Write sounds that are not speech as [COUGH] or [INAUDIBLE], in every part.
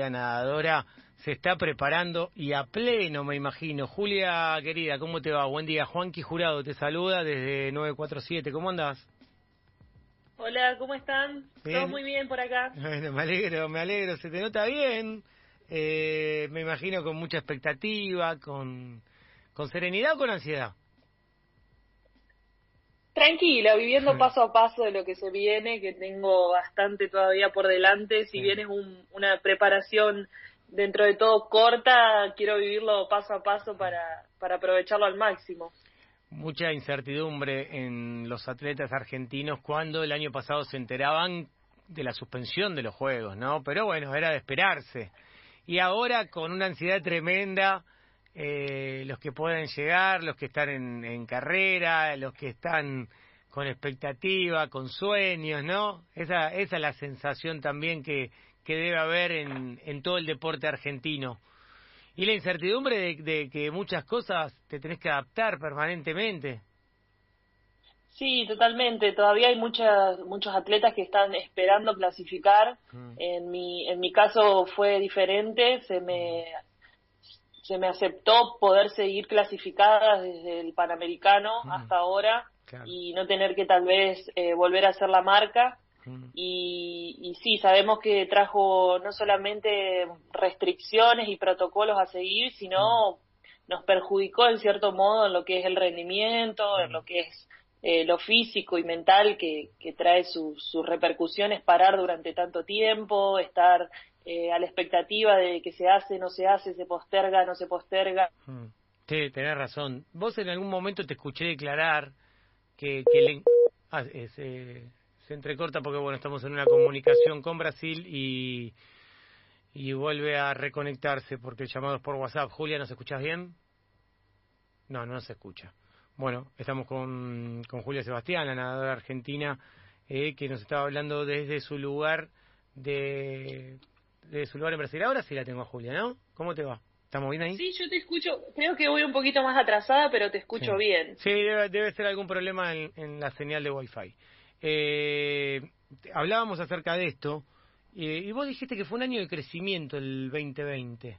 Julia nadadora se está preparando y a pleno, me imagino. Julia, querida, ¿cómo te va? Buen día. Juanqui Jurado te saluda desde 947. ¿Cómo andás? Hola, ¿cómo están? Todo muy bien por acá. Bueno, me alegro, me alegro. Se te nota bien. Eh, me imagino con mucha expectativa, con, con serenidad o con ansiedad. Tranquila, viviendo paso a paso de lo que se viene, que tengo bastante todavía por delante. Si bien es una preparación dentro de todo corta, quiero vivirlo paso a paso para, para aprovecharlo al máximo. Mucha incertidumbre en los atletas argentinos cuando el año pasado se enteraban de la suspensión de los Juegos, ¿no? Pero bueno, era de esperarse. Y ahora con una ansiedad tremenda, eh, los que pueden llegar, los que están en, en carrera, los que están con expectativa, con sueños, ¿no? Esa, esa es la sensación también que, que debe haber en, en todo el deporte argentino. Y la incertidumbre de, que muchas cosas te tenés que adaptar permanentemente. Sí, totalmente. Todavía hay muchas, muchos atletas que están esperando clasificar. Mm. En, mi, en mi caso fue diferente. Se me, se me aceptó poder seguir clasificada desde el Panamericano mm. hasta ahora y no tener que tal vez eh, volver a hacer la marca. Y, y sí, sabemos que trajo no solamente restricciones y protocolos a seguir, sino nos perjudicó en cierto modo en lo que es el rendimiento, en lo que es eh, lo físico y mental que, que trae sus repercusiones parar durante tanto tiempo, estar eh, a la expectativa de que se hace, no se hace, se posterga, no se posterga. Sí, tenés razón. Vos en algún momento te escuché declarar que, que. Ah, se entrecorta porque bueno, estamos en una comunicación con Brasil y, y vuelve a reconectarse porque el llamado es por WhatsApp. Julia, ¿nos escuchas bien? No, no se escucha. Bueno, estamos con, con Julia Sebastián, la nadadora argentina, eh, que nos estaba hablando desde su lugar de, de su lugar en Brasil. Ahora sí la tengo a Julia, ¿no? ¿Cómo te va? ¿Estamos bien ahí? Sí, yo te escucho. Creo que voy un poquito más atrasada, pero te escucho bien. Sí, debe, debe, ser algún problema en, en la señal de Wi-Fi. Eh, hablábamos acerca de esto eh, y vos dijiste que fue un año de crecimiento el 2020.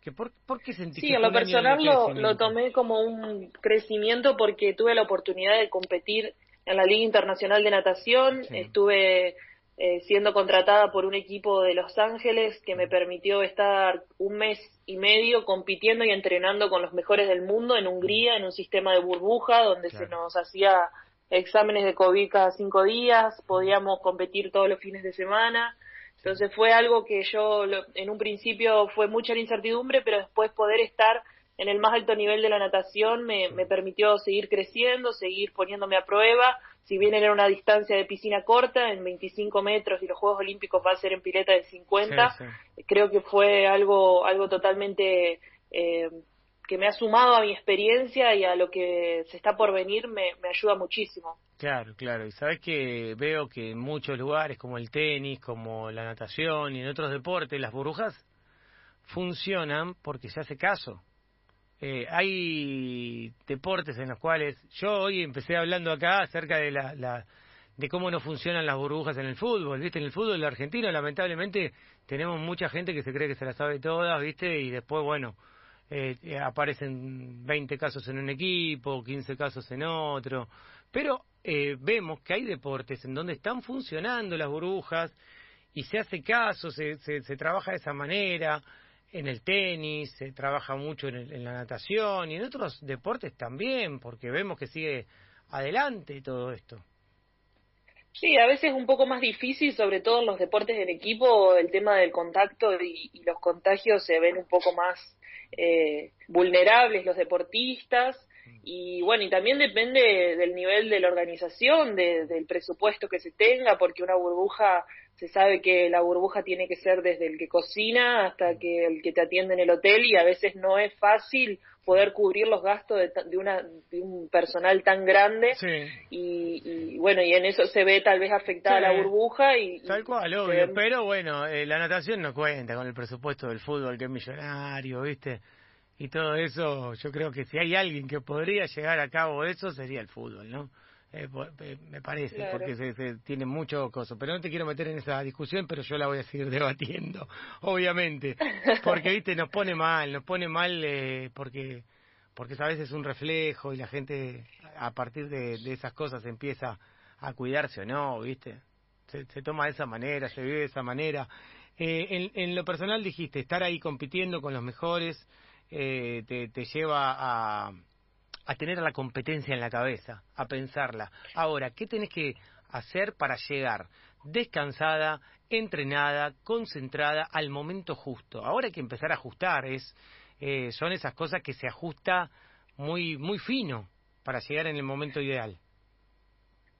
Que por, qué sentiste Sí, en lo personal lo, lo tomé como un crecimiento porque tuve la oportunidad de competir en la Liga Internacional de Natación. Estuve eh, siendo contratada por un equipo de Los Ángeles que me permitió estar un mes y medio compitiendo y entrenando con los mejores del mundo en Hungría, en un sistema de burbuja donde se nos hacía exámenes de COVID cada cinco días, podíamos competir todos los fines de semana. Entonces fue algo que yo en un principio fue mucha la incertidumbre, pero después poder estar en el más alto nivel de la natación me, me permitió seguir creciendo, seguir poniéndome a prueba. Si bien era una distancia de piscina corta, en 25 metros, y los Juegos Olímpicos va a ser en pileta de 50, creo que fue algo, algo totalmente eh, que me ha sumado a mi experiencia y a lo que se está por venir me, ayuda muchísimo. Claro, claro. Y sabes que veo que en muchos lugares, como el tenis, como la natación y en otros deportes, las burbujas funcionan porque se hace caso. Eh, hay deportes en los cuales yo hoy empecé hablando acá acerca de la, la, de cómo no funcionan las burbujas en el fútbol, ¿viste? En el fútbol argentino lamentablemente tenemos mucha gente que se cree que se la sabe todas, ¿viste? Y después, bueno, eh, eh, aparecen 20 casos en un equipo, 15 casos en otro, pero eh, vemos que hay deportes en donde están funcionando las burbujas y se hace caso, se, se, trabaja de esa manera, en el tenis, se trabaja mucho en, la natación y en otros deportes también, porque vemos que sigue adelante todo esto. Sí, a veces es un poco más difícil, sobre todo en los deportes en equipo, el tema del contacto y, y los contagios se ven un poco más eh, vulnerables los deportistas y bueno, y también depende del nivel de la organización, del presupuesto que se tenga, porque una burbuja, se sabe que la burbuja tiene que ser desde el que cocina hasta que el que te atiende en el hotel y a veces no es fácil poder cubrir los gastos de, una, de un personal tan grande. Y, bueno, y en eso se ve tal vez afectada la burbuja y... Tal cual, obvio, pero bueno, eh, la natación no cuenta con el presupuesto del fútbol que es millonario, ¿viste? Y todo eso, yo creo que si hay alguien que podría llegar a cabo eso sería el fútbol, ¿no? Eh, eh, me parece, porque se, tiene mucho coso. Pero no te quiero meter en esa discusión, pero yo la voy a seguir [LAUGHS] debatiendo, obviamente. Porque, viste, nos pone mal, nos pone mal eh, porque porque a veces es un reflejo y la gente a partir de, esas cosas empieza a cuidarse o no, viste. Se, toma de esa manera, se vive de esa manera. en, en, lo personal dijiste, estar ahí compitiendo con los mejores te, te lleva a a tener la competencia en la cabeza, a pensarla. Ahora, ¿qué tenés que hacer para llegar descansada, entrenada, concentrada al momento justo? Ahora hay que empezar a ajustar, es, eh, son esas cosas que se ajusta muy, muy fino para llegar en el momento ideal.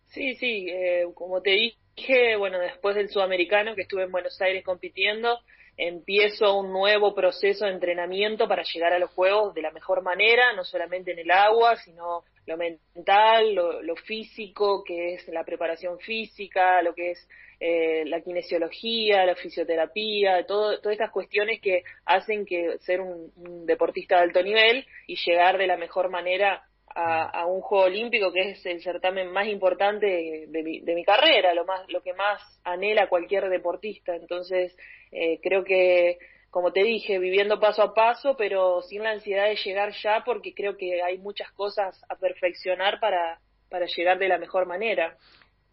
Sí, sí, eh, como te dije, bueno, después del sudamericano que estuve en Buenos Aires compitiendo, empiezo un nuevo proceso de entrenamiento para llegar a los juegos de la mejor manera, no solamente en el agua, sino lo mental, lo, físico, que es la preparación física, lo que es eh, la kinesiología, la fisioterapia, todo, todas estas cuestiones que hacen que ser un, un deportista de alto nivel y llegar de la mejor manera a, un juego olímpico que es el certamen más importante de mi, de mi carrera, lo más, lo que más anhela cualquier deportista. Entonces, eh, creo que, como te dije, viviendo paso a paso, pero sin la ansiedad de llegar ya, porque creo que hay muchas cosas a perfeccionar para, para llegar de la mejor manera.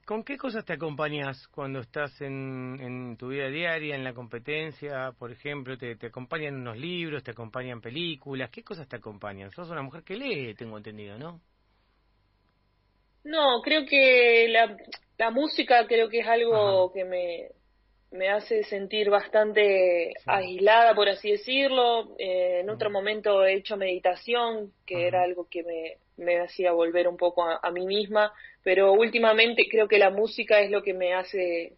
¿Con qué cosas te acompañas cuando estás en, en, tu vida diaria, en la competencia? Por ejemplo, te, te, acompañan unos libros, te acompañan películas. ¿Qué cosas te acompañan? Sos una mujer que lee, tengo entendido, ¿no? No, creo que la, la música creo que es algo que me, me hace sentir bastante aislada, por así decirlo. Eh, en otro momento he hecho meditación, que era algo que me, me hacía volver un poco a, mí misma, pero últimamente creo que la música es lo que me hace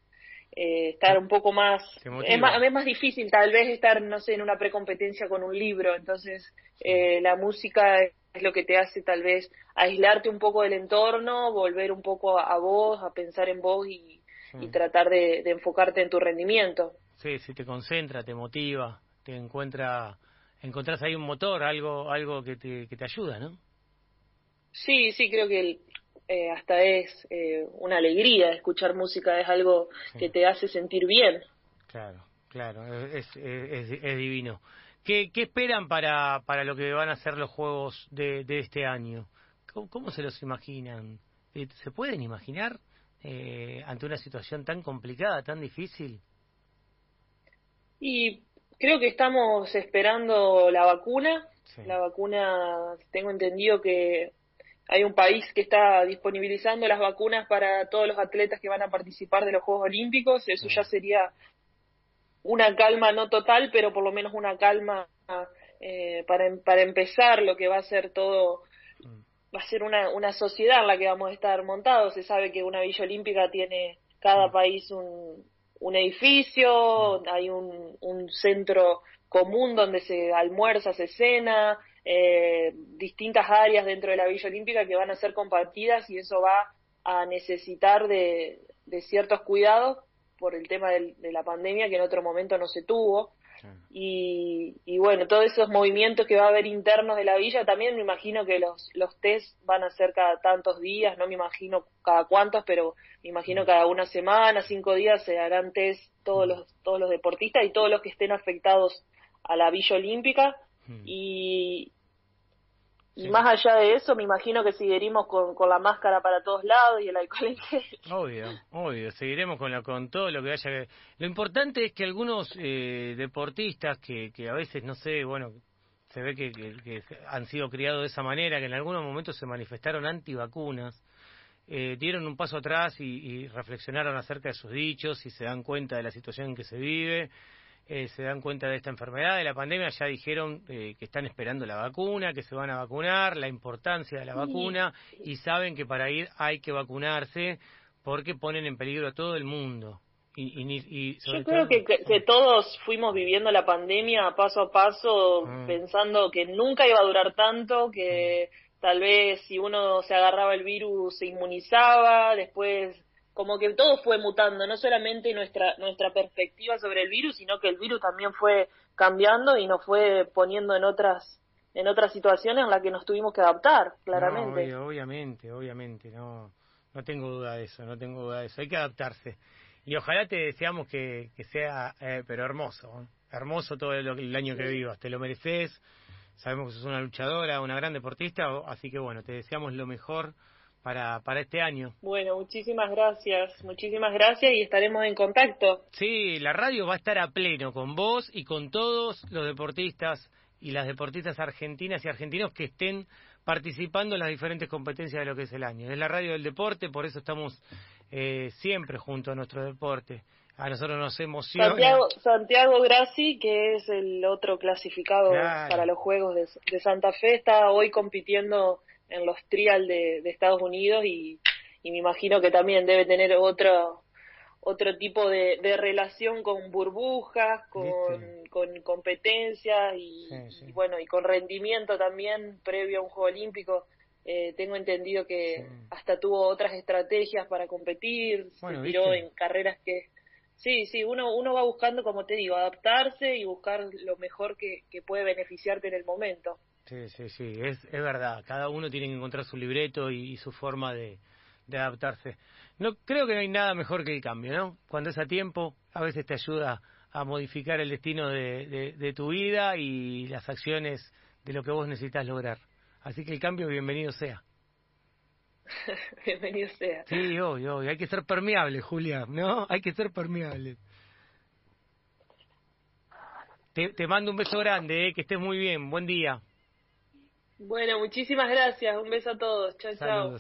eh, estar un poco más es, más es más difícil tal vez estar no sé en una precompetencia con un libro entonces eh, la música es lo que te hace tal vez aislarte un poco del entorno volver un poco a, vos a pensar en vos y, tratar de, enfocarte en tu rendimiento. Sí sí te concentra te motiva te encuentra encontrás ahí un motor algo algo que te, que te ayuda no Sí, sí, creo que eh, hasta es eh, una alegría escuchar música, es algo que te hace sentir bien. Claro, claro, es, es, es, divino. ¿Qué, ¿Qué, esperan para, para lo que van a ser los juegos de, de este año? ¿Cómo, se los imaginan? Eh, ¿Se pueden imaginar ante una situación tan complicada, tan difícil? Y creo que estamos esperando la vacuna. La vacuna, tengo entendido que hay un país que está disponibilizando las vacunas para todos los atletas que van a participar de los Juegos Olímpicos. Eso ya sería una calma no total, pero por lo menos una calma eh, para, em, para empezar lo que va a ser todo va a ser una, una sociedad en la que vamos a estar montados. Se sabe que una Villa Olímpica tiene cada país un, un edificio, hay un, un centro común donde se almuerza, se cena, eh, distintas áreas dentro de la Villa Olímpica que van a ser compartidas y eso va a necesitar de, ciertos cuidados por el tema de la pandemia que en otro momento no se tuvo. Y, bueno, todos esos movimientos que va a haber internos de la villa, también me imagino que los, los test van a ser cada tantos días, no me imagino cada cuántos, pero me imagino cada una semana, cinco días se harán test todos los, todos los deportistas y todos los que estén afectados a la Villa Olímpica. Y, y más allá de eso, me imagino que seguiremos con, con la máscara para todos lados y el alcohol en gel. Obvio, obvio, seguiremos con, con todo lo que haya. Lo importante es que algunos eh, deportistas que, que a veces, no sé, bueno, se ve que, que, han sido criados de esa manera, que en algunos momentos se manifestaron antivacunas, eh, dieron un paso atrás y, y reflexionaron acerca de sus dichos y se dan cuenta de la situación en que se vive eh, se dan cuenta de esta enfermedad, de la pandemia, ya dijeron eh, que están esperando la vacuna, que se van a vacunar, la importancia de la vacuna y saben que para ir hay que vacunarse porque ponen en peligro a todo el mundo. Y, Yo creo que, que, todos fuimos viviendo la pandemia paso a paso ah. pensando que nunca iba a durar tanto, que ah. tal vez si uno se agarraba el virus se inmunizaba, después como que todo fue mutando, no solamente nuestra, nuestra perspectiva sobre el virus, sino que el virus también fue cambiando y nos fue poniendo en otras en otras situaciones en las que nos tuvimos que adaptar, claramente. obviamente, obviamente, no. No tengo duda de eso, no tengo duda de eso. Hay que adaptarse. Y ojalá te deseamos que, que sea, eh, pero hermoso, hermoso todo el, año que vivas. Te lo mereces. Sabemos que sos una luchadora, una gran deportista, así que bueno, te deseamos lo mejor para, para este año. Bueno, muchísimas gracias, muchísimas gracias y estaremos en contacto. Sí, la radio va a estar a pleno con vos y con todos los deportistas y las deportistas argentinas y argentinos que estén participando en las diferentes competencias de lo que es el año. Es la radio del deporte, por eso estamos eh, siempre junto a nuestro deporte. A nosotros nos emociona. Santiago, Santiago Grassi, que es el otro clasificado para los Juegos de, Santa Fe, está hoy compitiendo en los trial de, Estados Unidos y, me imagino que también debe tener otro otro tipo de, relación con burbujas, con, con competencias y, bueno y con rendimiento también previo a un juego olímpico. Eh, tengo entendido que hasta tuvo otras estrategias para competir, se tiró en carreras que sí, sí, uno uno va buscando como te digo adaptarse y buscar lo mejor que, que puede beneficiarte en el momento. Sí, sí, sí, es, es verdad. Cada uno tiene que encontrar su libreto y, su forma de, adaptarse. No creo que no hay nada mejor que el cambio, ¿no? Cuando es a tiempo, a veces te ayuda a modificar el destino de, de, tu vida y las acciones de lo que vos necesitas lograr. Así que el cambio, bienvenido sea. [LAUGHS] bienvenido sea. Sí, obvio, obvio. Hay que ser permeable, Julia, ¿no? Hay que ser permeable. Te, te mando un beso grande, ¿eh? que estés muy bien. Buen día. Bueno, muchísimas gracias. Un beso a todos. Chao, chao.